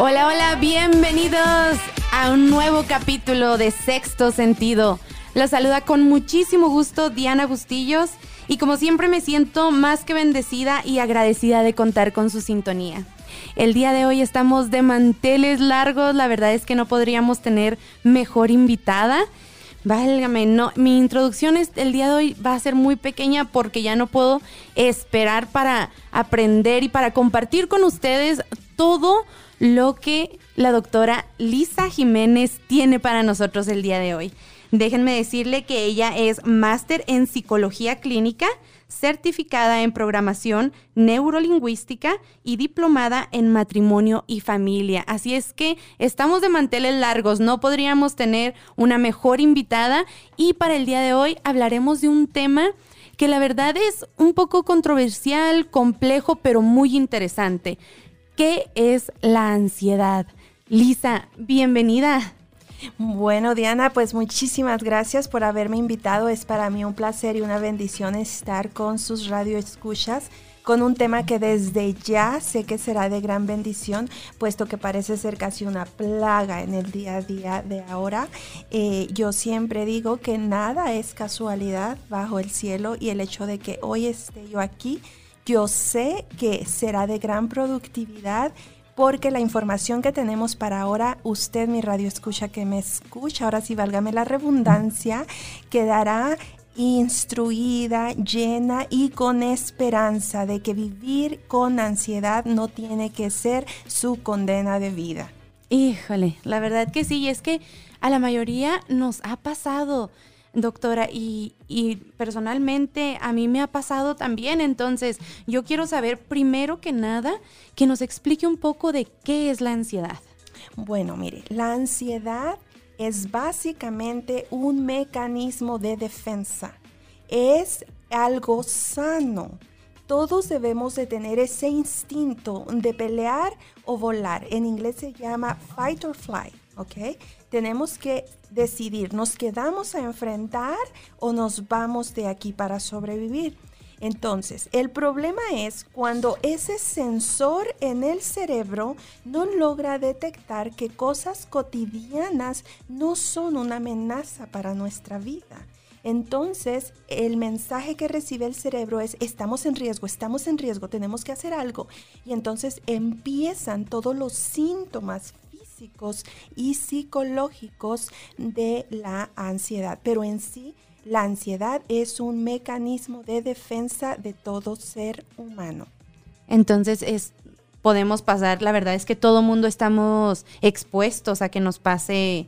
Hola, hola, bienvenidos a un nuevo capítulo de Sexto Sentido. Los saluda con muchísimo gusto Diana Bustillos y como siempre me siento más que bendecida y agradecida de contar con su sintonía. El día de hoy estamos de manteles largos, la verdad es que no podríamos tener mejor invitada. Válgame, no, mi introducción el día de hoy va a ser muy pequeña porque ya no puedo esperar para aprender y para compartir con ustedes todo lo que la doctora Lisa Jiménez tiene para nosotros el día de hoy. Déjenme decirle que ella es máster en psicología clínica, certificada en programación neurolingüística y diplomada en matrimonio y familia. Así es que estamos de manteles largos, no podríamos tener una mejor invitada y para el día de hoy hablaremos de un tema que la verdad es un poco controversial, complejo, pero muy interesante. ¿Qué es la ansiedad? Lisa, bienvenida. Bueno, Diana, pues muchísimas gracias por haberme invitado. Es para mí un placer y una bendición estar con sus radioescuchas con un tema que desde ya sé que será de gran bendición, puesto que parece ser casi una plaga en el día a día de ahora. Eh, yo siempre digo que nada es casualidad bajo el cielo y el hecho de que hoy esté yo aquí yo sé que será de gran productividad porque la información que tenemos para ahora, usted, mi radio escucha que me escucha, ahora sí válgame la redundancia, quedará instruida, llena y con esperanza de que vivir con ansiedad no tiene que ser su condena de vida. Híjole, la verdad que sí, es que a la mayoría nos ha pasado doctora, y, personalmente a mí me ha pasado también, entonces yo quiero saber primero que nada que nos explique un poco de qué es la ansiedad. Bueno, mire, la ansiedad es básicamente un mecanismo de defensa, es algo sano. Todos debemos de tener ese instinto de pelear o volar. En inglés se llama fight or fly, ¿ok? tenemos que decidir, ¿nos quedamos a enfrentar o nos vamos de aquí para sobrevivir? Entonces, el problema es cuando ese sensor en el cerebro no logra detectar que cosas cotidianas no son una amenaza para nuestra vida. Entonces, el mensaje que recibe el cerebro es, estamos en riesgo, estamos en riesgo, tenemos que hacer algo. Y entonces empiezan todos los síntomas y psicológicos de la ansiedad. Pero en sí, la ansiedad es un mecanismo de defensa de todo ser humano. Entonces es podemos pasar, la verdad es que todo mundo estamos expuestos a que nos pase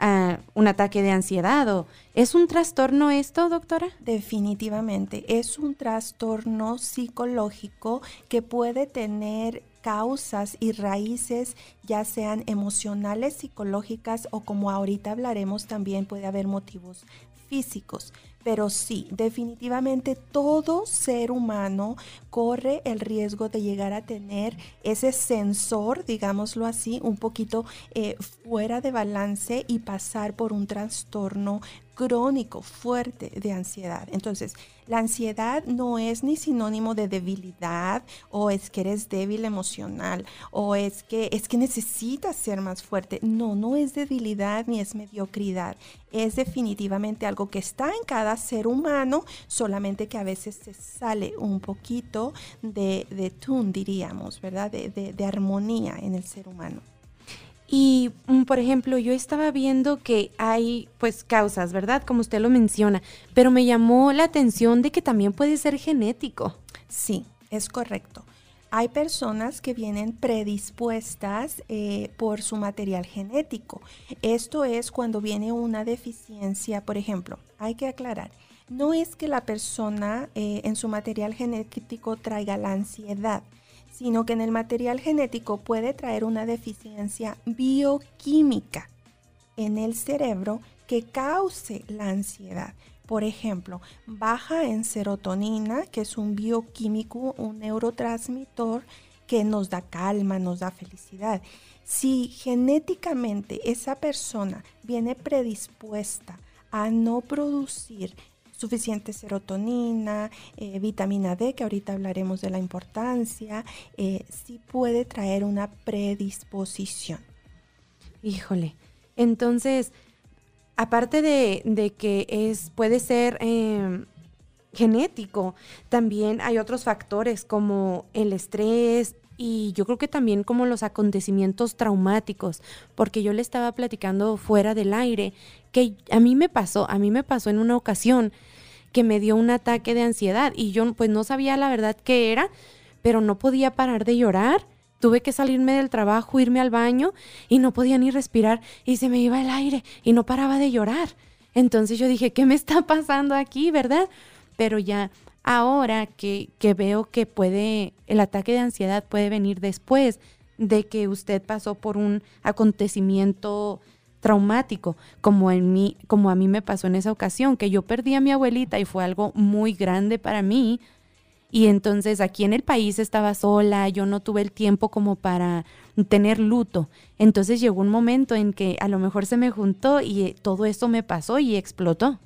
ah, un ataque de ansiedad o ¿es un trastorno esto, doctora? Definitivamente, es un trastorno psicológico que puede tener causas y raíces, ya sean emocionales, psicológicas o como ahorita hablaremos, también puede haber motivos físicos. Pero sí, definitivamente todo ser humano corre el riesgo de llegar a tener ese sensor, digámoslo así, un poquito eh, fuera de balance y pasar por un trastorno crónico fuerte de ansiedad. Entonces, la ansiedad no es ni sinónimo de debilidad o es que eres débil emocional o es que es que necesitas ser más fuerte. No, no es debilidad ni es mediocridad. Es definitivamente algo que está en cada ser humano, solamente que a veces se sale un poquito de, de tune, diríamos, ¿verdad? De, de armonía en el ser humano. Y, mm, por ejemplo, yo estaba viendo que hay, pues, causas, ¿verdad? Como usted lo menciona, pero me llamó la atención de que también puede ser genético. Sí, es correcto. Hay personas que vienen predispuestas eh, por su material genético. Esto es cuando viene una deficiencia, por ejemplo, hay que aclarar, no es que la persona eh, en su material genético traiga la ansiedad, sino que en el material genético puede traer una deficiencia bioquímica en el cerebro que cause la ansiedad. Por ejemplo, baja en serotonina, que es un bioquímico, un neurotransmisor que nos da calma, nos da felicidad. Si genéticamente esa persona viene predispuesta a no producir suficiente serotonina, eh, vitamina D, que ahorita hablaremos de la importancia, eh, sí puede traer una predisposición. Híjole, entonces, aparte de, que es, puede ser em, genético, también hay otros factores como el estrés, y yo creo que también como los acontecimientos traumáticos, porque yo le estaba platicando fuera del aire que a mí me pasó, a mí me pasó en una ocasión que me dio un ataque de ansiedad y yo pues no sabía la verdad qué era, pero no podía parar de llorar. Tuve que salirme del trabajo, irme al baño y no podía ni respirar y se me iba el aire y no paraba de llorar. Entonces yo dije, ¿qué me está pasando aquí, verdad? Pero ya ahora que, que veo que puede, el ataque de ansiedad puede venir después de que usted pasó por un acontecimiento traumático, como en mí, como a mí me pasó en esa ocasión, que yo perdí a mi abuelita y fue algo muy grande para mí. Y entonces aquí en el país estaba sola, yo no tuve el tiempo como para tener luto. Entonces llegó un momento en que a lo mejor se me juntó y todo eso me pasó y explotó.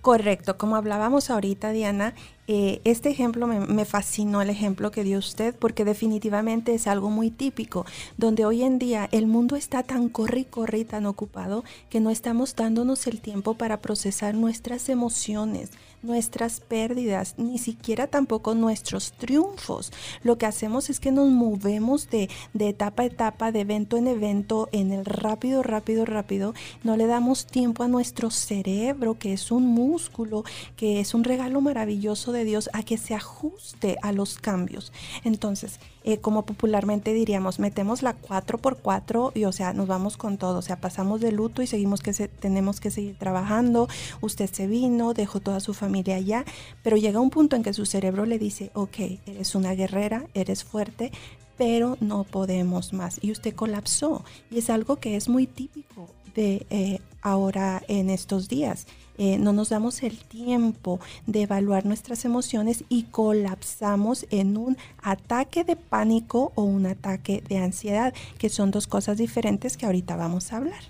Correcto, como hablábamos ahorita, Diana, eh, este ejemplo me, fascinó el ejemplo que dio usted porque definitivamente es algo muy típico, donde hoy en día el mundo está tan corre y corre y tan ocupado que no estamos dándonos el tiempo para procesar nuestras emociones, nuestras pérdidas, ni siquiera tampoco nuestros triunfos. Lo que hacemos es que nos movemos de, de etapa a etapa, de evento en evento, en el rápido, rápido, rápido. No le damos tiempo a nuestro cerebro, que es un músculo, que es un regalo maravilloso de Dios, a que se ajuste a los cambios. Entonces, eh, como popularmente diríamos, metemos la 4x4 y o sea, nos vamos con todo, o sea, pasamos de luto y seguimos que se, tenemos que seguir trabajando, usted se vino, dejó toda su familia allá, pero llega un punto en que su cerebro le dice, ok, eres una guerrera, eres fuerte, pero no podemos más. Y usted colapsó. Y es algo que es muy típico de eh, ahora en estos días. Eh, no nos damos el tiempo de evaluar nuestras emociones y colapsamos en un ataque de pánico o un ataque de ansiedad, que son dos cosas diferentes que ahorita vamos a hablar.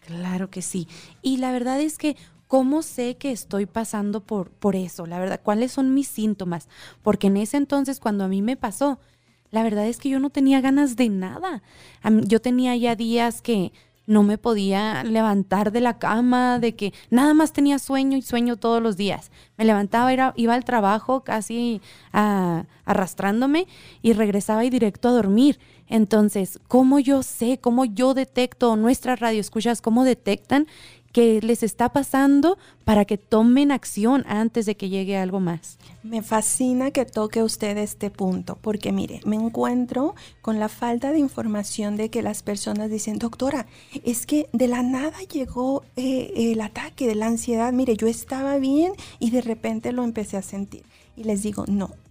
Claro que sí. Y la verdad es que ¿Cómo sé que estoy pasando por, por eso? La verdad, ¿cuáles son mis síntomas? Porque en ese entonces, cuando a mí me pasó, la verdad es que yo no tenía ganas de nada. Yo tenía ya días que no me podía levantar de la cama, de que nada más tenía sueño y sueño todos los días. Me levantaba, iba al trabajo casi arrastrándome y regresaba y directo a dormir. Entonces, ¿cómo yo sé, cómo yo detecto, nuestras radioescuchas, cómo detectan que les está pasando para que tomen acción antes de que llegue algo más. Me fascina que toque usted este punto, porque mire, me encuentro con la falta de información de que las personas dicen, doctora, es que de la nada llegó eh, el ataque de la ansiedad, mire, yo estaba bien y de repente lo empecé a sentir. Y les digo, no, no.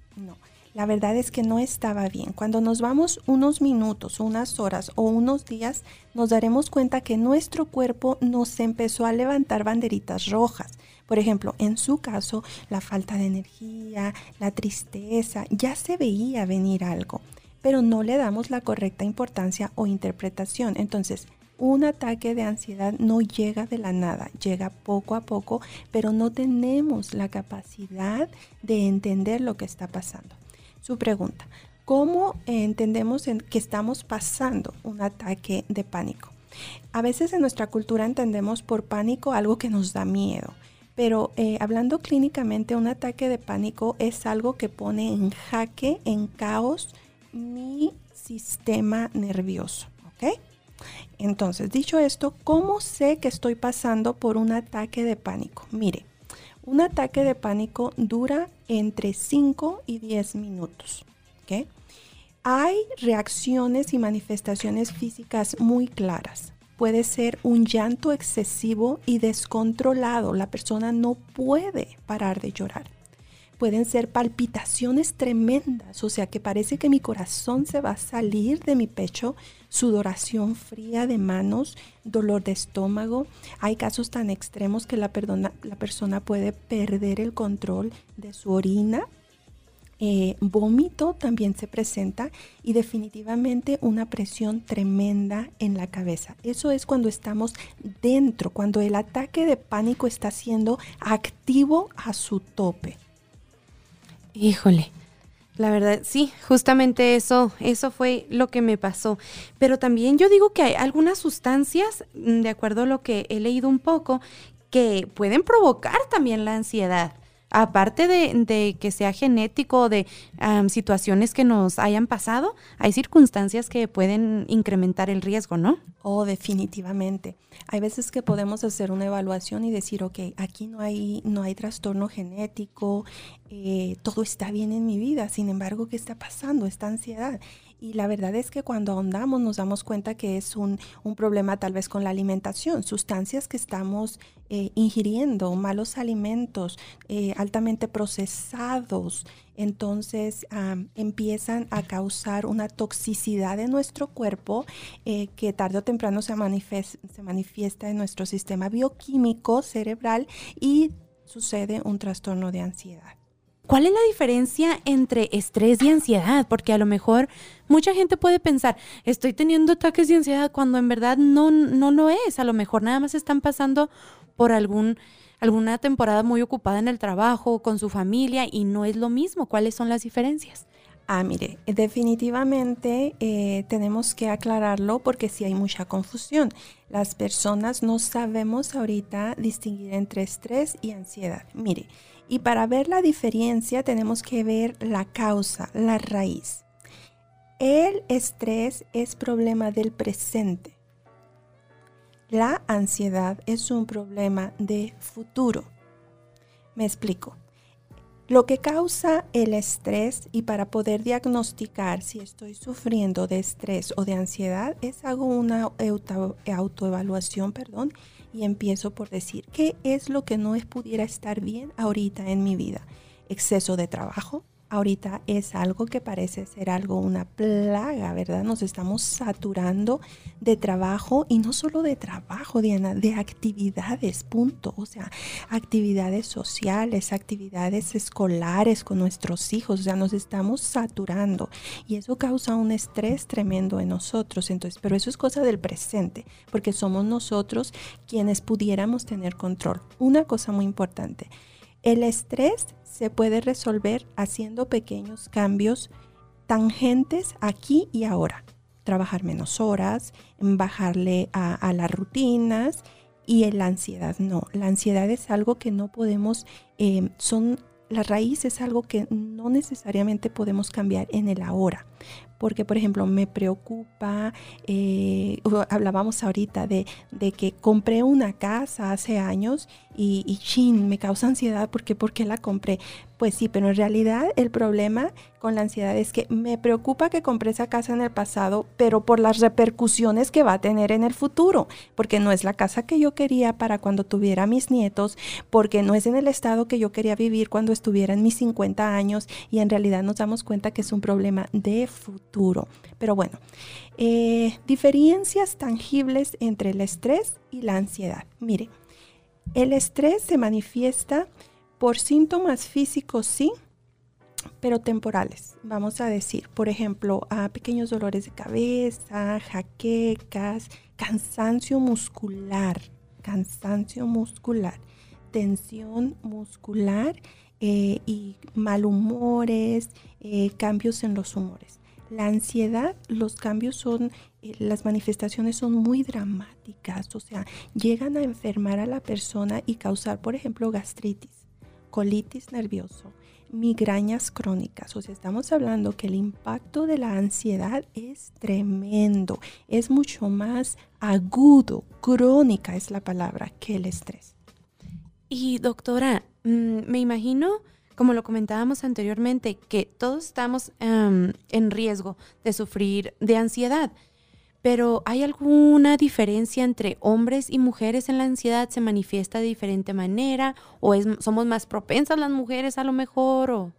La verdad es que no estaba bien. Cuando nos vamos unos minutos, unas horas o unos días, nos daremos cuenta que nuestro cuerpo nos empezó a levantar banderitas rojas. Por ejemplo, en su caso, la falta de energía, la tristeza, ya se veía venir algo, pero no le damos la correcta importancia o interpretación. Entonces, un ataque de ansiedad no llega de la nada, llega poco a poco, pero no tenemos la capacidad de entender lo que está pasando su pregunta. ¿Cómo entendemos que estamos pasando un ataque de pánico? A veces en nuestra cultura entendemos por pánico algo que nos da miedo, pero eh, hablando clínicamente, un ataque de pánico es algo que pone en jaque, en caos, mi sistema nervioso. ¿Ok? Entonces, dicho esto, ¿cómo sé que estoy pasando por un ataque de pánico? Mire, un ataque de pánico dura entre 5 y 10 minutos. Hay reacciones y manifestaciones físicas muy claras. Puede ser un llanto excesivo y descontrolado. La persona no puede parar de llorar pueden ser palpitaciones tremendas, o sea que parece que mi corazón se va a salir de mi pecho, sudoración fría de manos, dolor de estómago. Hay casos tan extremos que la, persona puede perder el control de su orina Eh, vómito también se presenta y definitivamente una presión tremenda en la cabeza. Eso es cuando estamos dentro, cuando el ataque de pánico está siendo activo a su tope. Híjole. La verdad, sí, justamente eso, eso fue lo que me pasó. Pero también yo digo que hay algunas sustancias, mm, de acuerdo a lo que he leído un poco, que pueden provocar también la ansiedad aparte de, que sea genético, de situaciones que nos hayan pasado, hay circunstancias que pueden incrementar el riesgo, ¿no? Oh, definitivamente. Hay veces que podemos hacer una evaluación y decir, ok, aquí no hay, no hay trastorno genético, eh, todo está bien en mi vida, sin embargo, ¿qué está pasando? Esta ansiedad. Y la verdad es que cuando ahondamos nos damos cuenta que es un, problema tal vez con la alimentación, sustancias que estamos eh, ingiriendo, malos alimentos, eh, altamente procesados, entonces empiezan a causar una toxicidad en nuestro cuerpo eh, que tarde o temprano se, se manifiesta en nuestro sistema bioquímico cerebral y sucede un trastorno de ansiedad. ¿Cuál es la diferencia entre estrés y ansiedad? Porque a lo mejor mucha gente puede pensar, estoy teniendo ataques de ansiedad cuando en verdad no, no lo es. A lo mejor nada más están pasando por algún, alguna temporada muy ocupada en el trabajo, con su familia y no es lo mismo. ¿Cuáles son las diferencias? Ah, mire, definitivamente eh, tenemos que aclararlo porque sí hay mucha confusión. Las personas no sabemos ahorita distinguir entre estrés y ansiedad. Mire, y para ver la diferencia tenemos que ver la causa, la raíz. El estrés es problema del presente. La ansiedad es un problema de futuro. Me explico. Lo que causa el estrés y para poder diagnosticar si estoy sufriendo de estrés o de ansiedad es hago una autoevaluación, perdón, y empiezo por decir, ¿qué es lo que no pudiera estar bien ahorita en mi vida? Exceso de trabajo, ahorita es algo que parece ser algo, una plaga, ¿verdad? Nos estamos saturando de trabajo y no solo de trabajo, Diana, de actividades, punto. O sea, actividades sociales, actividades escolares con nuestros hijos, o sea, nos estamos saturando y eso causa un estrés tremendo en nosotros. Entonces, pero eso es cosa del presente, porque somos nosotros quienes pudiéramos tener control. Una cosa muy importante el estrés se puede resolver haciendo pequeños cambios tangentes aquí y ahora. Trabajar menos horas, bajarle a, las rutinas y la ansiedad no. La ansiedad es algo que no podemos, eh, son, la raíz es algo que no necesariamente podemos cambiar en el ahora porque por ejemplo me preocupa, eh, hablábamos ahorita de, que compré una casa hace años y, y chin, me causa ansiedad porque ¿por qué la compré? Pues sí, pero en realidad el problema con la ansiedad es que me preocupa que compré esa casa en el pasado, pero por las repercusiones que va a tener en el futuro, porque no es la casa que yo quería para cuando tuviera mis nietos, porque no es en el estado que yo quería vivir cuando estuviera en mis 50 años y en realidad nos damos cuenta que es un problema de futuro. Pero bueno, eh, diferencias tangibles entre el estrés y la ansiedad. Mire, el estrés se manifiesta por síntomas físicos, sí, pero temporales. Vamos a decir, por ejemplo, pequeños dolores de cabeza, jaquecas, cansancio muscular, cansancio muscular, tensión muscular eh, y malhumores, eh, cambios en los humores. La ansiedad, los cambios son, eh, las manifestaciones son muy dramáticas, o sea, llegan a enfermar a la persona y causar, por ejemplo, gastritis colitis nervioso, migrañas crónicas. O sea, estamos hablando que el impacto de la ansiedad es tremendo, es mucho más agudo, crónica es la palabra, que el estrés. Y doctora, mm, me imagino, como lo comentábamos anteriormente, que todos estamos em, en riesgo de sufrir de ansiedad. Pero ¿hay alguna diferencia entre hombres y mujeres en la ansiedad? ¿Se manifiesta de diferente manera? ¿O es, somos más propensas las mujeres a lo mejor? O?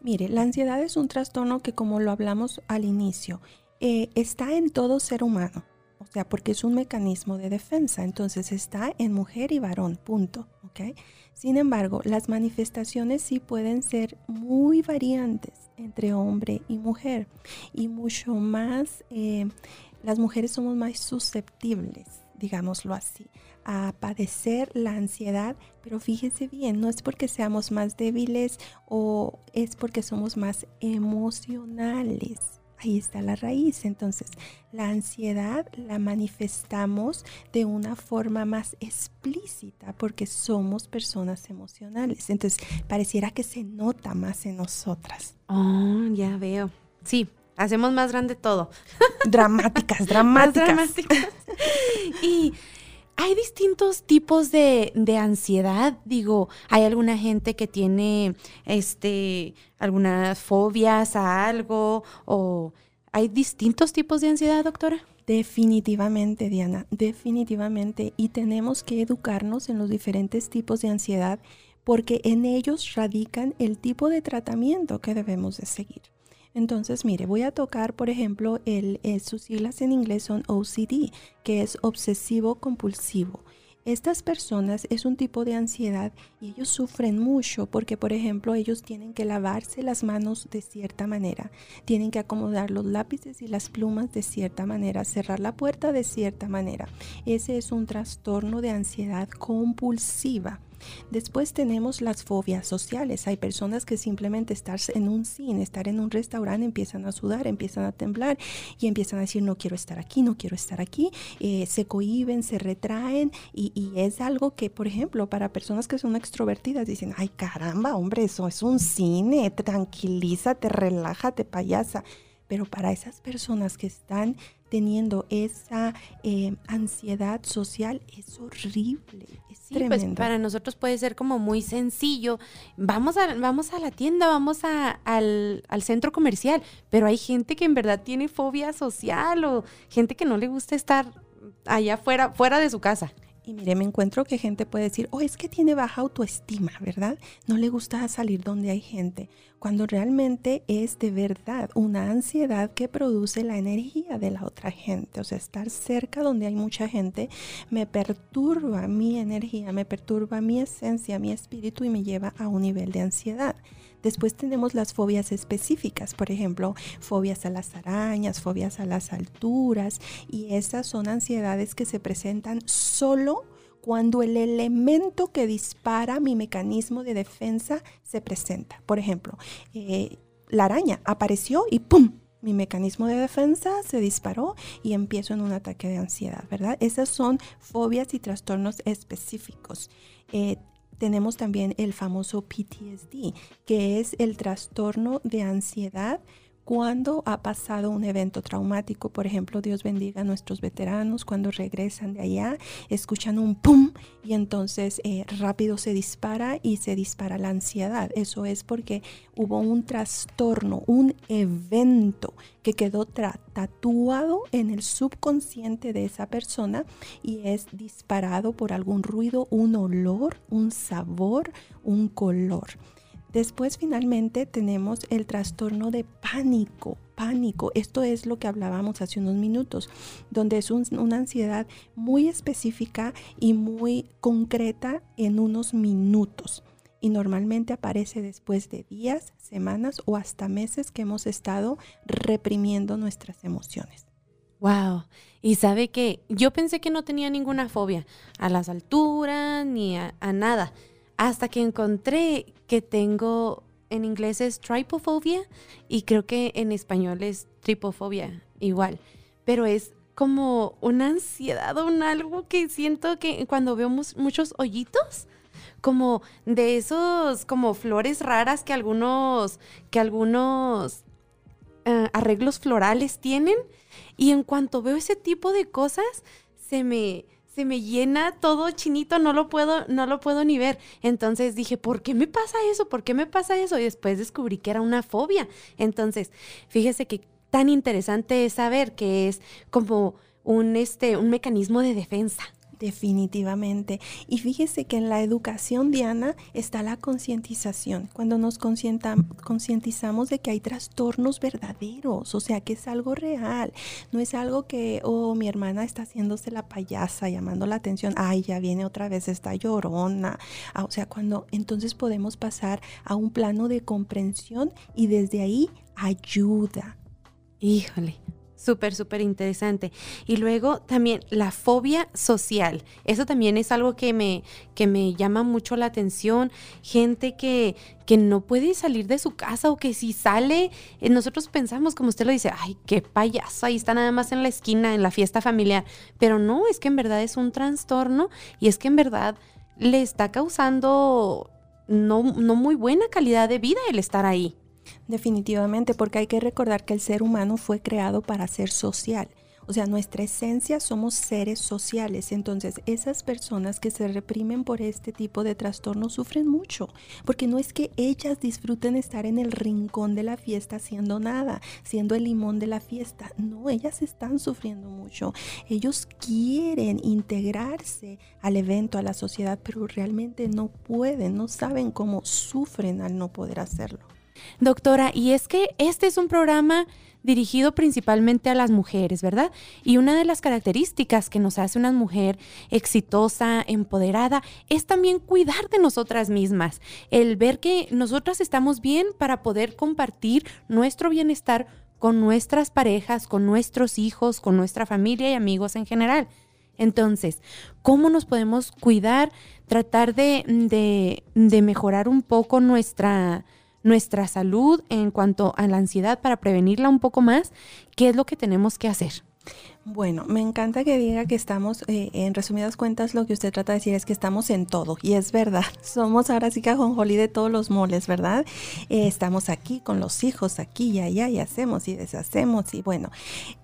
Mire, la ansiedad es un trastorno que como lo hablamos al inicio, eh, está en todo ser humano. O sea, porque es un mecanismo de defensa. Entonces está en mujer y varón, punto. ¿ok? Sin embargo, las manifestaciones sí pueden ser muy variantes entre hombre y mujer y mucho más, eh, las mujeres somos más susceptibles, digámoslo así, a padecer la ansiedad, pero fíjese bien, no es porque seamos más débiles o es porque somos más emocionales ahí está la raíz. Entonces, la ansiedad la manifestamos de una forma más explícita porque somos personas emocionales. Entonces, pareciera que se nota más en nosotras. Oh, ya veo. Sí, hacemos más grande todo. Dramáticas, dramáticas. dramáticas. y hay distintos tipos de, ansiedad. Digo, hay alguna gente que tiene este algunas fobias a algo o hay distintos tipos de ansiedad, doctora. Definitivamente, Diana, definitivamente. Y tenemos que educarnos en los diferentes tipos de ansiedad porque en ellos radican el tipo de tratamiento que debemos de seguir. Entonces, mire, voy a tocar, por ejemplo, el, eh, sus siglas en inglés son OCD, que es obsesivo compulsivo. Estas personas es un tipo de ansiedad y ellos sufren mucho porque, por ejemplo, ellos tienen que lavarse las manos de cierta manera, tienen que acomodar los lápices y las plumas de cierta manera, cerrar la puerta de cierta manera. Ese es un trastorno de ansiedad compulsiva. Después tenemos las fobias sociales. Hay personas que simplemente estar en un cine, estar en un restaurante, empiezan a sudar, empiezan a temblar y empiezan a decir no quiero estar aquí, no quiero estar aquí. Eh, se cohiben, se retraen y, y es algo que, por ejemplo, para personas que son extrovertidas dicen, ay caramba, hombre, eso es un cine, tranquilízate, relájate, payasa. Pero para esas personas que están teniendo esa eh, ansiedad social es horrible, es sí, pues, tremendo. Pues para nosotros puede ser como muy sencillo. Vamos a, vamos a la tienda, vamos a, al, al, centro comercial, pero hay gente que en verdad tiene fobia social o gente que no le gusta estar allá fuera, fuera de su casa. Y mire, me encuentro que gente puede decir, oh, es que tiene baja autoestima, ¿verdad? No le gusta salir donde hay gente, cuando realmente es de verdad una ansiedad que produce la energía de la otra gente. O sea, estar cerca donde hay mucha gente me perturba mi energía, me perturba mi esencia, mi espíritu y me lleva a un nivel de ansiedad. Después tenemos las fobias específicas, por ejemplo, fobias a las arañas, fobias a las alturas, y esas son ansiedades que se presentan solo cuando el elemento que dispara mi mecanismo de defensa se presenta. Por ejemplo, eh, la araña apareció y ¡pum! Mi mecanismo de defensa se disparó y empiezo en un ataque de ansiedad, ¿verdad? Esas son fobias y trastornos específicos. Eh, tenemos también el famoso PTSD, que es el trastorno de ansiedad cuando ha pasado un evento traumático, por ejemplo, Dios bendiga a nuestros veteranos, cuando regresan de allá, escuchan un pum y entonces eh, rápido se dispara y se dispara la ansiedad. Eso es porque hubo un trastorno, un evento que quedó tatuado en el subconsciente de esa persona y es disparado por algún ruido, un olor, un sabor, un color. Después finalmente tenemos el trastorno de pánico. Pánico, esto es lo que hablábamos hace unos minutos, donde es una ansiedad muy específica y muy concreta en unos minutos. Y normalmente aparece después de días, semanas o hasta meses que hemos estado reprimiendo nuestras emociones. Wow. Y sabe que yo pensé que no tenía ninguna fobia a las alturas ni a nada hasta que encontré que tengo, en inglés es tripofobia y creo que en español es tripofobia igual, pero es como una ansiedad o un algo que siento que cuando veo muchos hoyitos, como de esos como flores raras que algunos que algunos eh, arreglos florales tienen. Y en cuanto veo ese tipo de cosas se me se me llena todo chinito, no lo puedo, no lo puedo ni ver. Entonces dije, ¿por qué me pasa eso? ¿Por qué me pasa eso? Y después descubrí que era una fobia. Entonces, fíjese que tan interesante es saber que es como un, este, un mecanismo de defensa. Definitivamente. Y fíjese que en la educación, Diana, está la concientización. Cuando nos concientizamos de que hay trastornos verdaderos, o sea, que es algo real. No es algo que, oh, mi hermana está haciéndose la payasa, llamando la atención. Ay, ya viene otra vez esta llorona. Ah, o sea, cuando entonces podemos pasar a un plano de comprensión y desde ahí ayuda. Híjole, Súper, súper interesante. Y luego también la fobia social. Eso también es algo que me, que me llama mucho la atención. Gente que, que no puede salir de su casa o que si sale, eh, nosotros pensamos, como usted lo dice, ay, qué payaso, ahí está nada más en la esquina, en la fiesta familiar. Pero no, es que en verdad es un trastorno y es que en verdad le está causando no, no muy buena calidad de vida el estar ahí. Definitivamente, porque hay que recordar que el ser humano fue creado para ser social. O sea, nuestra esencia somos seres sociales. Entonces, esas personas que se reprimen por este tipo de trastornos sufren mucho, porque no es que ellas disfruten estar en el rincón de la fiesta haciendo nada, siendo el limón de la fiesta. No, ellas están sufriendo mucho. Ellos quieren integrarse al evento, a la sociedad, pero realmente no pueden, no saben cómo sufren al no poder hacerlo. Doctora, y es que este es un programa dirigido principalmente a las mujeres, ¿verdad? Y una de las características que nos hace una mujer exitosa, empoderada, es también cuidar de nosotras mismas, el ver que nosotras estamos bien para poder compartir nuestro bienestar con nuestras parejas, con nuestros hijos, con nuestra familia y amigos en general. Entonces, ¿cómo nos podemos cuidar, tratar de, de, mejorar un poco nuestra nuestra salud en cuanto a la ansiedad para prevenirla un poco más, ¿qué es lo que tenemos que hacer? Bueno, me encanta que diga que estamos, eh, en resumidas cuentas, lo que usted trata de decir es que estamos en todo, y es verdad. Somos ahora sí que ajonjolí de todos los moles, ¿verdad? Eh, estamos aquí con los hijos, aquí y allá, y hacemos y deshacemos, y bueno,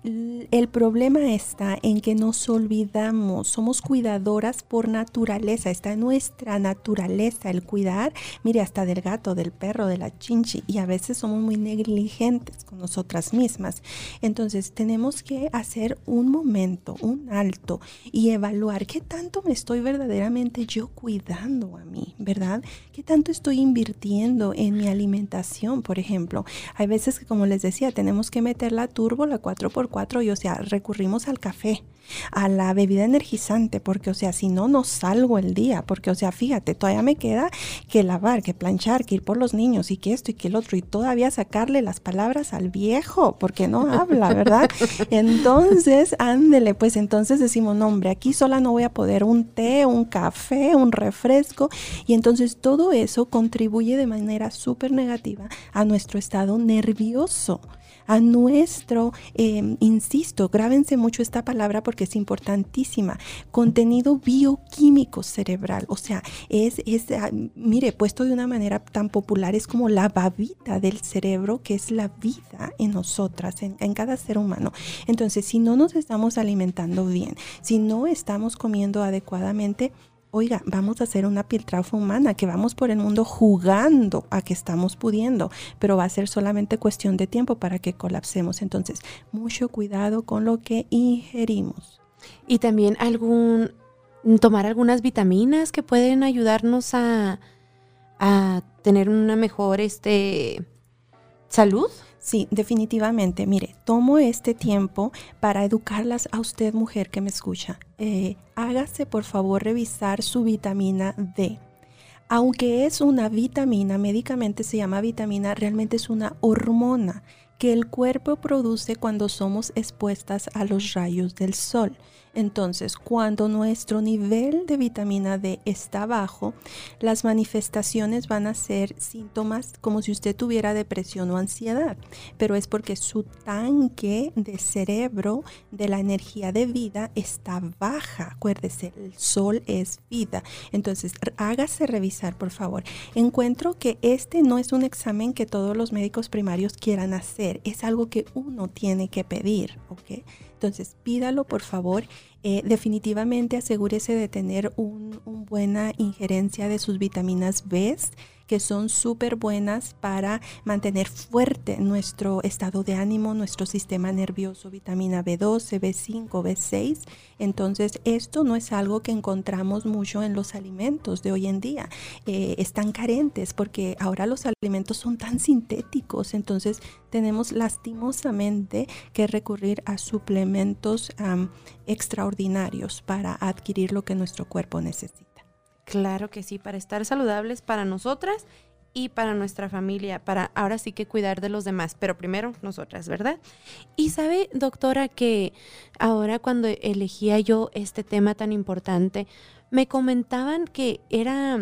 el problema está en que nos olvidamos, somos cuidadoras por naturaleza, está en nuestra naturaleza el cuidar, mire, hasta del gato, del perro, de la chinchi, y a veces somos muy negligentes con nosotras mismas. Entonces, tenemos que hacer un momento, un alto y evaluar qué tanto me estoy verdaderamente yo cuidando a mí, ¿verdad? ¿Qué tanto estoy invirtiendo en mi alimentación, por ejemplo? Hay veces que, como les decía, tenemos que meter la turbo, la 4x4 y, o sea, recurrimos al café a la bebida energizante, porque, o sea, si no, no salgo el día, porque, o sea, fíjate, todavía me queda que lavar, que planchar, que ir por los niños y que esto y que el otro, y todavía sacarle las palabras al viejo, porque no habla, ¿verdad? Entonces, ándele, pues entonces decimos, no, hombre, aquí sola no voy a poder un té, un café, un refresco, y entonces todo eso contribuye de manera súper negativa a nuestro estado nervioso a nuestro, em, insisto, grábense mucho esta palabra porque es importantísima, contenido bioquímico cerebral. O sea, es, es ah, mire, puesto de una manera tan popular, es como la babita del cerebro, que es la vida en nosotras, en, en cada ser humano. Entonces, si no nos estamos alimentando bien, si no estamos comiendo adecuadamente, oiga, vamos a hacer una piltrafa humana, que vamos por el mundo jugando a que estamos pudiendo, pero va a ser solamente cuestión de tiempo para que colapsemos. Entonces, mucho cuidado con lo que ingerimos. Y también algún, tomar algunas vitaminas que pueden ayudarnos a, a tener una mejor este, salud. Sí, definitivamente. Mire, tomo este tiempo para educarlas a usted, mujer que me escucha. Eh, hágase por favor revisar su vitamina D. Aunque es una vitamina, médicamente se llama vitamina, realmente es una hormona que el cuerpo produce cuando somos expuestas a los rayos del sol. Entonces, cuando nuestro nivel de vitamina D está bajo, las manifestaciones van a ser síntomas como si usted tuviera depresión o ansiedad, pero es porque su tanque de cerebro de la energía de vida está baja. Acuérdese, el sol es vida. Entonces, hágase revisar, por favor. Encuentro que este no es un examen que todos los médicos primarios quieran hacer, es algo que uno tiene que pedir, ¿ok? Entonces, pídalo por favor. Eh, definitivamente asegúrese de tener una buena injerencia de sus vitaminas B que son súper buenas para mantener fuerte nuestro estado de ánimo, nuestro sistema nervioso, vitamina B12, B5, B6. Entonces, esto no es algo que encontramos mucho en los alimentos de hoy en día. Eh, están carentes porque ahora los alimentos son tan sintéticos, entonces tenemos lastimosamente que recurrir a suplementos extraordinarios para adquirir lo que nuestro cuerpo necesita. Claro que sí, para estar saludables para nosotras y para nuestra familia, para ahora sí que cuidar de los demás, pero primero nosotras, ¿verdad? Y sabe, doctora, que ahora cuando elegía yo este tema tan importante, me comentaban que era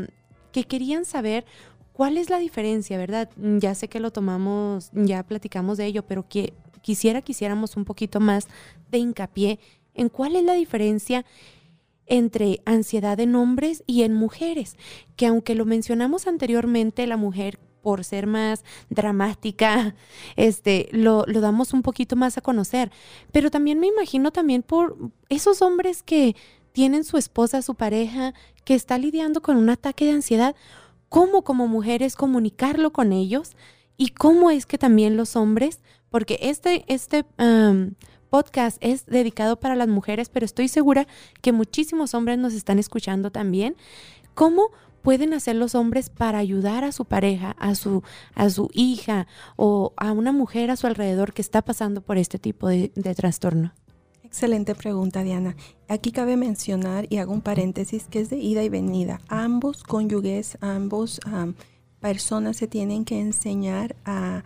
que querían saber cuál es la diferencia, ¿verdad? Ya sé que lo tomamos, ya platicamos de ello, pero que quisiera que hiciéramos un poquito más de hincapié en cuál es la diferencia entre ansiedad en hombres y en mujeres, que aunque lo mencionamos anteriormente, la mujer por ser más dramática, este, lo, lo, damos un poquito más a conocer. Pero también me imagino también por esos hombres que tienen su esposa, su pareja, que está lidiando con un ataque de ansiedad, cómo como mujeres comunicarlo con ellos y cómo es que también los hombres, porque este, este podcast es dedicado para las mujeres, pero estoy segura que muchísimos hombres nos están escuchando también. ¿Cómo pueden hacer los hombres para ayudar a su pareja, a su, a su hija o a una mujer a su alrededor que está pasando por este tipo de, trastorno? Excelente pregunta, Diana. Aquí cabe mencionar, y hago un paréntesis, que es de ida y venida. Ambos cónyuges, ambos personas se tienen que enseñar a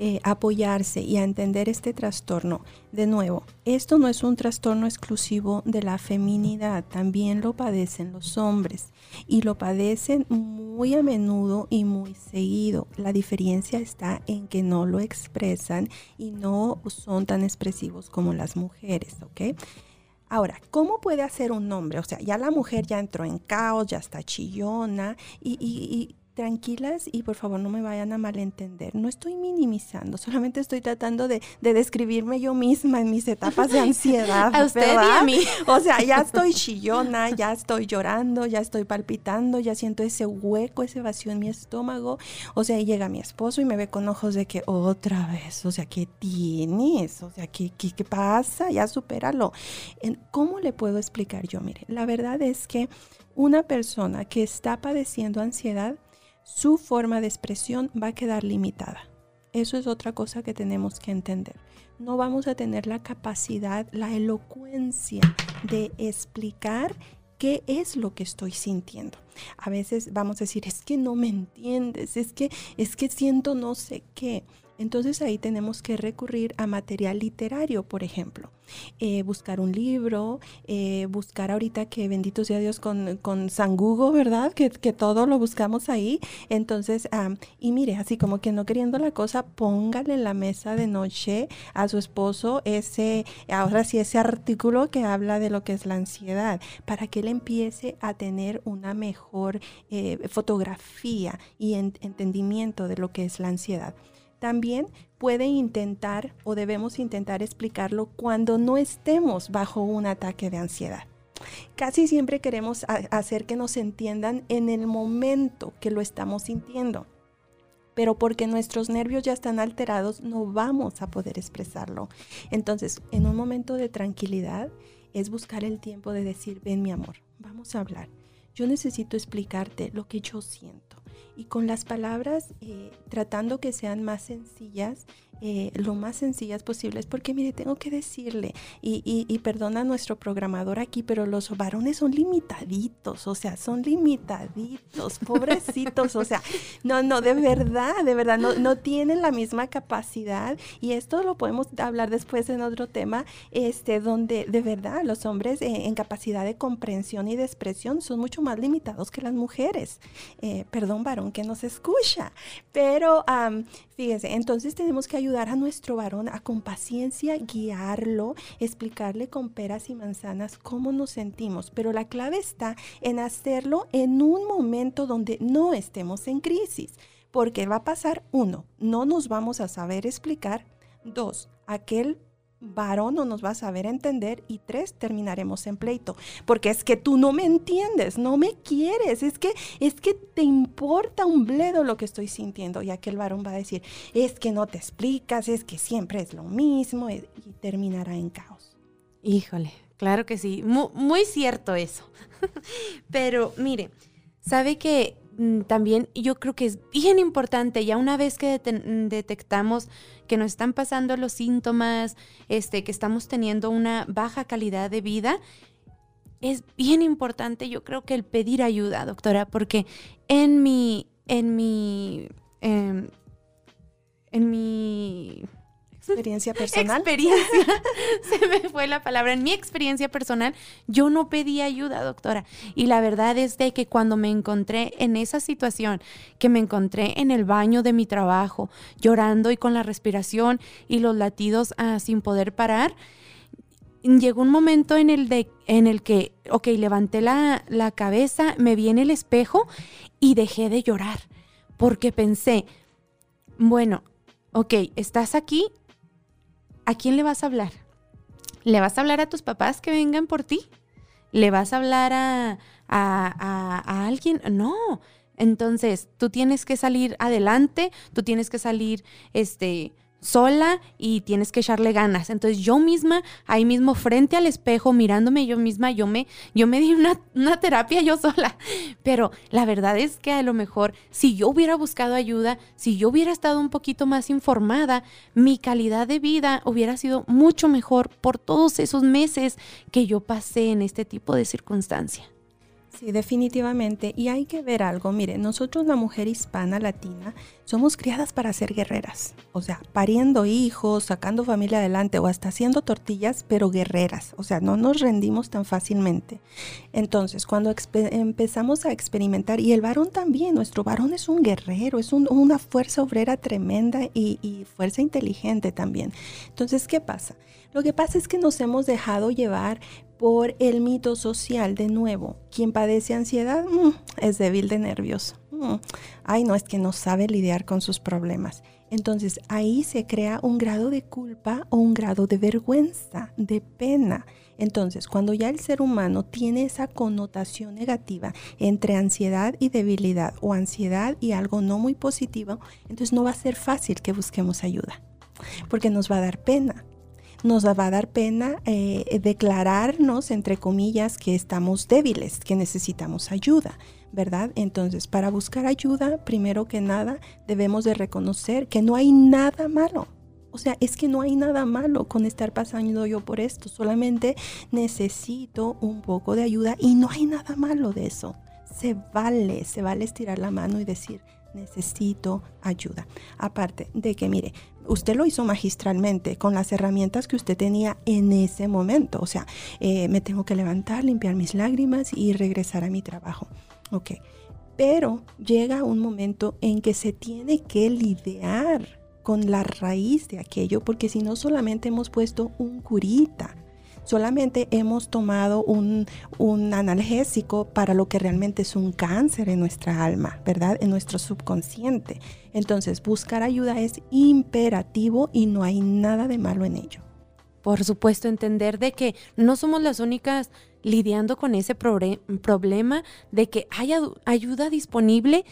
eh, apoyarse y a entender este trastorno. De nuevo, esto no es un trastorno exclusivo de la feminidad, también lo padecen los hombres y lo padecen muy a menudo y muy seguido. La diferencia está en que no lo expresan y no son tan expresivos como las mujeres, ¿ok? Ahora, ¿cómo puede hacer un hombre? O sea, ya la mujer ya entró en caos, ya está chillona y tranquilas y por favor no me vayan a malentender. No estoy minimizando, solamente estoy tratando de, describirme yo misma en mis etapas de ansiedad. a usted y a mí. O sea, ya estoy chillona, ya estoy llorando, ya estoy palpitando, ya siento ese hueco, ese vacío en mi estómago. O sea, llega mi esposo y me ve con ojos de que otra vez, o sea, ¿qué tienes? O sea, ¿qué, qué, qué pasa? Ya supéralo. ¿Cómo le puedo explicar yo? Mire, la verdad es que una persona que está padeciendo ansiedad, su forma de expresión va a quedar limitada. Eso es otra cosa que tenemos que entender. No vamos a tener la capacidad, la elocuencia de explicar qué es lo que estoy sintiendo. A veces vamos a decir, es que no me entiendes, es que es que siento no sé qué. Entonces ahí tenemos que recurrir a material literario, por ejemplo. Eh, buscar un libro, eh, buscar ahorita que bendito sea Dios con, con San Google, ¿verdad? Que, todo lo buscamos ahí. Entonces, y mire, así como que no queriendo la cosa, póngale en la mesa de noche a su esposo ese, ahora sí, ese artículo que habla de lo que es la ansiedad, para que él empiece a tener una mejor eh, fotografía y entendimiento de lo que es la ansiedad. También puede intentar o debemos intentar explicarlo cuando no estemos bajo un ataque de ansiedad. Casi siempre queremos hacer que nos entiendan en el momento que lo estamos sintiendo, pero porque nuestros nervios ya están alterados no vamos a poder expresarlo. Entonces, en un momento de tranquilidad es buscar el tiempo de decir, ven mi amor, vamos a hablar. Yo necesito explicarte lo que yo siento y con las palabras eh, tratando que sean más sencillas eh, lo más sencillas posibles, porque mire, tengo que decirle, y, y, perdona a nuestro programador aquí, pero los varones son limitaditos, o sea, son limitaditos, pobrecitos, o sea, no, no, de verdad, de verdad, no, no tienen la misma capacidad, y esto lo podemos hablar después en otro tema, este, donde de verdad los hombres eh, en capacidad de comprensión y de expresión son mucho más limitados que las mujeres. Eh, perdón, varón, que nos escucha, pero fíjese, entonces tenemos que ayudar a nuestro varón a con paciencia guiarlo, explicarle con peras y manzanas cómo nos sentimos. Pero la clave está en hacerlo en un momento donde no estemos en crisis. Porque va a pasar, uno, no nos vamos a saber explicar. Dos, aquel varón no nos va a saber entender y tres, terminaremos en pleito. Porque es que tú no me entiendes, no me quieres, es que, es que te importa un bledo lo que estoy sintiendo. Y aquel varón va a decir, es que no te explicas, es que siempre es lo mismo y terminará en caos. Híjole, claro que sí, muy, muy cierto eso. Pero mire, sabe que también yo creo que es bien importante, ya una vez que mm, detectamos que nos están pasando los síntomas, este, que estamos teniendo una baja calidad de vida, es bien importante, yo creo que el pedir ayuda, doctora, porque en mi, en mi, em, en mi experiencia personal. Experiencia, se me fue la palabra. En mi experiencia personal, yo no pedí ayuda, doctora. Y la verdad es de que cuando me encontré en esa situación, que me encontré en el baño de mi trabajo, llorando y con la respiración y los latidos ah, sin poder parar, llegó un momento en el, de, en el que, ok, levanté la, la cabeza, me vi en el espejo y dejé de llorar. Porque pensé, bueno, ok, estás aquí, ¿a quién le vas a hablar? ¿Le vas a hablar a tus papás que vengan por ti? ¿Le vas a hablar a, a, alguien? No. Entonces, tú tienes que salir adelante, tú tienes que salir, este, sola y tienes que echarle ganas. Entonces yo misma, ahí mismo frente al espejo, mirándome yo misma, yo me, yo me di una, una, terapia yo sola. Pero la verdad es que a lo mejor si yo hubiera buscado ayuda, si yo hubiera estado un poquito más informada, mi calidad de vida hubiera sido mucho mejor por todos esos meses que yo pasé en este tipo de circunstancia. Sí, definitivamente. Y hay que ver algo. Mire, nosotros la mujer hispana latina somos criadas para ser guerreras. O sea, pariendo hijos, sacando familia adelante o hasta haciendo tortillas, pero guerreras. O sea, no nos rendimos tan fácilmente. Entonces, cuando empezamos a experimentar, y el varón también, nuestro varón es un guerrero, es una fuerza obrera tremenda y, y fuerza inteligente también. Entonces, ¿qué pasa? Lo que pasa es que nos hemos dejado llevar por el mito social de nuevo. Quien padece ansiedad mm, es débil de nervios. Mm, ay, no es que no sabe lidiar con sus problemas. Entonces ahí se crea un grado de culpa o un grado de vergüenza, de pena. Entonces, cuando ya el ser humano tiene esa connotación negativa entre ansiedad y debilidad o ansiedad y algo no muy positivo, entonces no va a ser fácil que busquemos ayuda, porque nos va a dar pena nos va a dar pena eh, declararnos, entre comillas, que estamos débiles, que necesitamos ayuda, ¿verdad? Entonces, para buscar ayuda, primero que nada, debemos de reconocer que no hay nada malo. O sea, es que no hay nada malo con estar pasando yo por esto, solamente necesito un poco de ayuda y no hay nada malo de eso. Se vale, se vale estirar la mano y decir, necesito ayuda. Aparte de que, mire, usted lo hizo magistralmente con las herramientas que usted tenía en ese momento. O sea, eh, me tengo que levantar, limpiar mis lágrimas y regresar a mi trabajo. Ok. Pero llega un momento en que se tiene que lidiar con la raíz de aquello, porque si no solamente hemos puesto un curita, solamente hemos tomado un, analgésico para lo que realmente es un cáncer en nuestra alma, ¿verdad? En nuestro subconsciente. Entonces, buscar ayuda es imperativo y no hay nada de malo en ello. Por supuesto, entender de que no somos las únicas lidiando con ese problema, de que hay ayuda disponible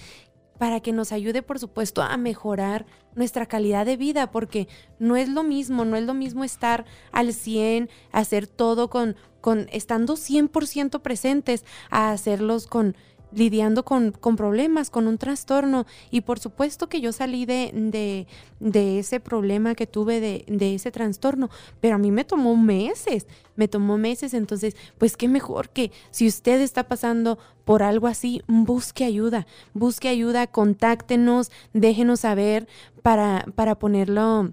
para que nos ayude, por supuesto, a mejorar nuestra calidad de vida, porque no es lo mismo, no es lo mismo estar al 100, hacer todo con, con estando 100% presentes, a hacerlos con lidiando con, problemas, con un trastorno. Y por supuesto que yo salí de, de, ese problema que tuve, de, de, ese trastorno, pero a mí me tomó meses, me tomó meses. Entonces, pues qué mejor que si usted está pasando por algo así, busque ayuda, busque ayuda, contáctenos, déjenos saber para, para ponerlo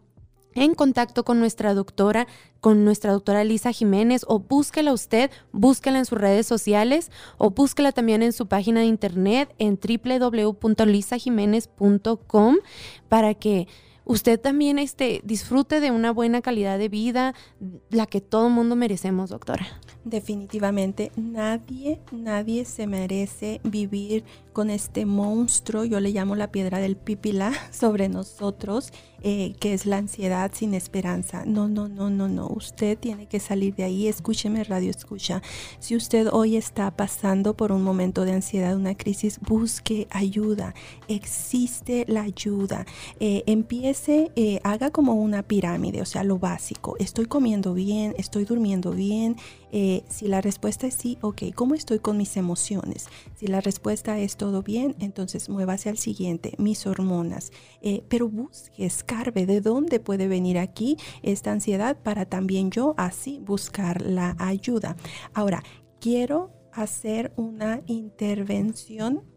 en contacto con nuestra doctora, con nuestra doctora Lisa Jiménez, o búsquela usted, búsquela en sus redes sociales, o búsquela también en su página de internet en www.lisajiménez.com para que usted también este, disfrute de una buena calidad de vida, la que todo mundo merecemos, doctora. Definitivamente, nadie, nadie se merece vivir con este monstruo, yo le llamo la piedra del pipila, sobre nosotros, eh, que es la ansiedad sin esperanza. No, no, no, no, no. Usted tiene que salir de ahí. Escúcheme, radio escucha. Si usted hoy está pasando por un momento de ansiedad, una crisis, busque ayuda. Existe la ayuda. Eh, empiece, eh, haga como una pirámide, o sea, lo básico. Estoy comiendo bien, estoy durmiendo bien. Si la respuesta es sí, ok, ¿cómo estoy con mis emociones? Si la respuesta es todo bien, entonces muévase al siguiente, mis hormonas. pero busque, de dónde puede venir aquí esta ansiedad para también yo así buscar la ayuda. Ahora, quiero hacer una intervención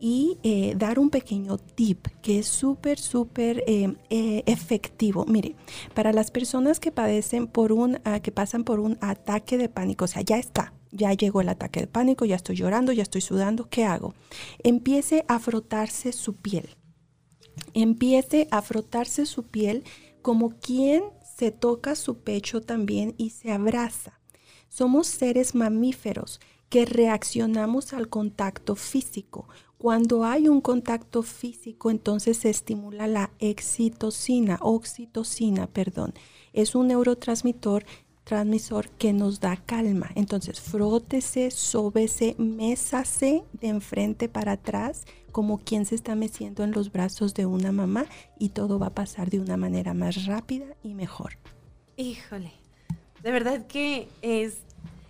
y eh, dar un pequeño tip que es súper, súper eh, eh, efectivo. Mire, para las personas que padecen por un, ah, que pasan por un ataque de pánico, o sea, ya está, ya llegó el ataque de pánico, ya estoy llorando, ya estoy sudando, ¿qué hago? Empiece a frotarse su piel empiece a frotarse su piel como quien se toca su pecho también y se abraza. Somos seres mamíferos que reaccionamos al contacto físico. Cuando hay un contacto físico, entonces se estimula la excitocina, oxitocina, perdón. Es un neurotransmisor transmisor que nos da calma. Entonces, frótese, sóbese, mésase de enfrente para atrás como quien se está meciendo en los brazos de una mamá y todo va a pasar de una manera más rápida y mejor. Híjole, de verdad que es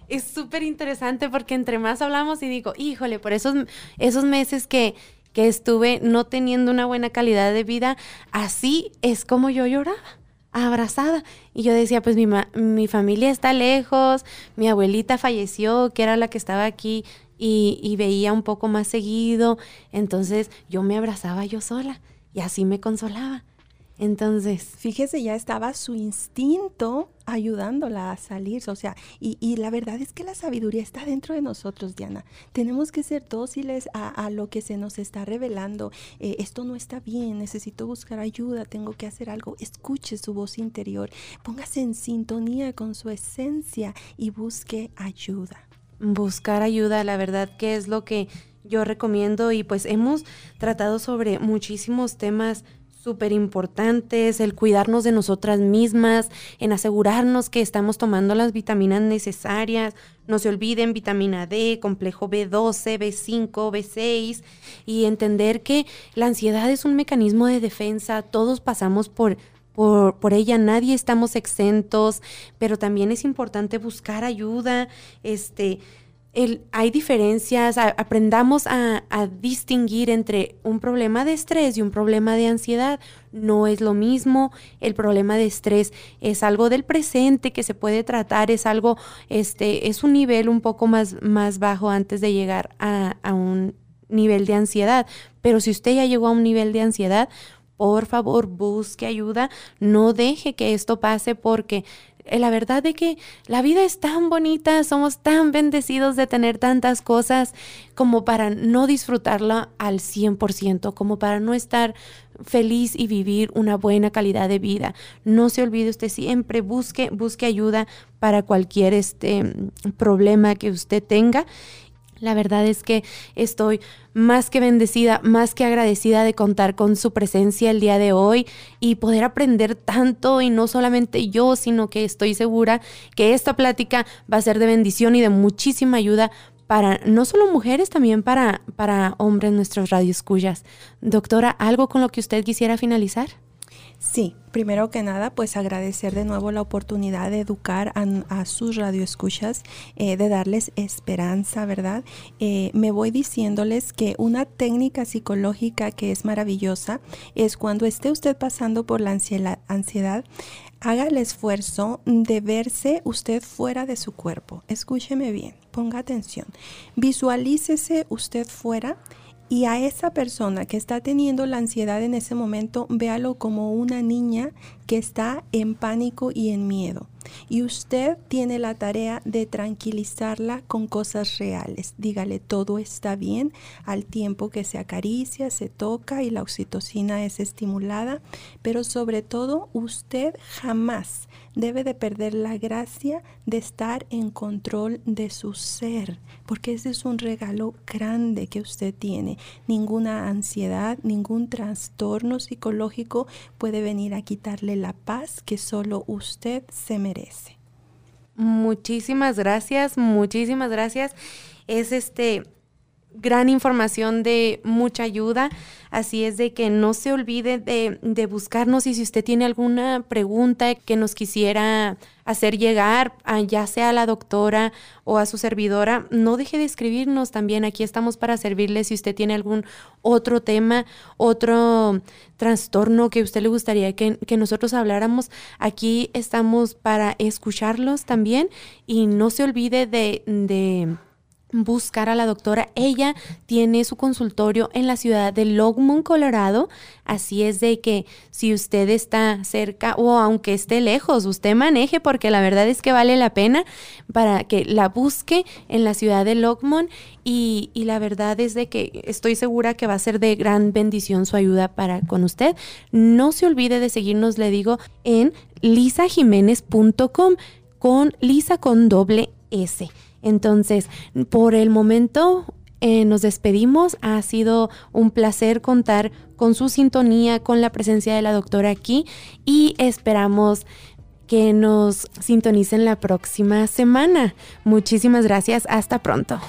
es súper interesante porque entre más hablamos y digo, híjole, por esos, esos meses que, que estuve no teniendo una buena calidad de vida, así es como yo lloraba abrazada. Y yo decía, pues mi, mi familia está lejos, mi abuelita falleció, que era la que estaba aquí y, veía un poco más seguido. Entonces yo me abrazaba yo sola y así me consolaba. Entonces. Fíjese, ya estaba su instinto ayudándola a salir. O sea, y, la verdad es que la sabiduría está dentro de nosotros, Diana. Tenemos que ser dóciles a, lo que se nos está revelando. Eh, esto no está bien, necesito buscar ayuda, tengo que hacer algo. Escuche su voz interior, póngase en sintonía con su esencia y busque ayuda buscar ayuda, la verdad que es lo que yo recomiendo y pues hemos tratado sobre muchísimos temas súper importantes, el cuidarnos de nosotras mismas, en asegurarnos que estamos tomando las vitaminas necesarias, no se olviden vitamina D, complejo B12, B5, B6 y entender que la ansiedad es un mecanismo de defensa, todos pasamos por por, ella, nadie estamos exentos, pero también es importante buscar ayuda, este, hay diferencias, aprendamos a, distinguir entre un problema de estrés y un problema de ansiedad. No es lo mismo, el problema de estrés es algo del presente que se puede tratar, es algo, este, es un nivel un poco más, más bajo antes de llegar a, un nivel de ansiedad. Pero si usted ya llegó a un nivel de ansiedad, por favor busque ayuda, no deje que esto pase porque la verdad de que la vida es tan bonita, somos tan bendecidos de tener tantas cosas como para no disfrutarla al 100%, como para no estar feliz y vivir una buena calidad de vida. No se olvide usted siempre busque busque ayuda para cualquier este problema que usted tenga la verdad es que estoy más que bendecida, más que agradecida de contar con su presencia el día de hoy y poder aprender tanto y no solamente yo, sino que estoy segura que esta plática va a ser de bendición y de muchísima ayuda para no solo mujeres, también para, para hombres nuestros radioescuchas. Doctora, ¿algo con lo que usted quisiera finalizar? Sí, primero que nada, pues agradecer de nuevo la oportunidad de educar a, sus radioescuchas, eh, de darles esperanza, ¿verdad? Eh, me voy diciéndoles que una técnica psicológica que es maravillosa es cuando esté usted pasando por la ansiedad, haga el esfuerzo de verse usted fuera de su cuerpo. Escúcheme bien, ponga atención. Visualícese usted fuera y a esa persona que está teniendo la ansiedad en ese momento, véalo como una niña que está en pánico y en miedo. Y usted tiene la tarea de tranquilizarla con cosas reales. Dígale, todo está bien al tiempo que se acaricia, se toca y la oxitocina es estimulada. Pero sobre todo, usted jamás debe de perder la gracia de estar en control de su ser, porque ese es un regalo grande que usted tiene. Ninguna ansiedad, ningún trastorno psicológico puede venir a quitarle la paz que solo usted se merece. Muchísimas gracias, muchísimas gracias. Es este gran información de mucha ayuda. Así es de que no se olvide de, buscarnos y si usted tiene alguna pregunta que nos quisiera hacer llegar, ya sea a la doctora o a su servidora, no deje de escribirnos también. Aquí estamos para servirle si usted tiene algún otro tema, otro trastorno que usted le gustaría que, que nosotros habláramos. Aquí estamos para escucharlos también y no se olvide de, de buscar a la doctora. Ella tiene su consultorio en la ciudad de Longmont, Colorado. Así es de que si usted está cerca o aunque esté lejos, usted maneje porque la verdad es que vale la pena para que la busque en la ciudad de Longmont y, la verdad es de que estoy segura que va a ser de gran bendición su ayuda para con usted. No se olvide de seguirnos, le digo, en lisajiménez.com con Lisa con doble S. Entonces, por el momento eh, nos despedimos. Ha sido un placer contar con su sintonía, con la presencia de la doctora aquí y esperamos que nos sintonicen la próxima semana. Muchísimas gracias. Hasta pronto.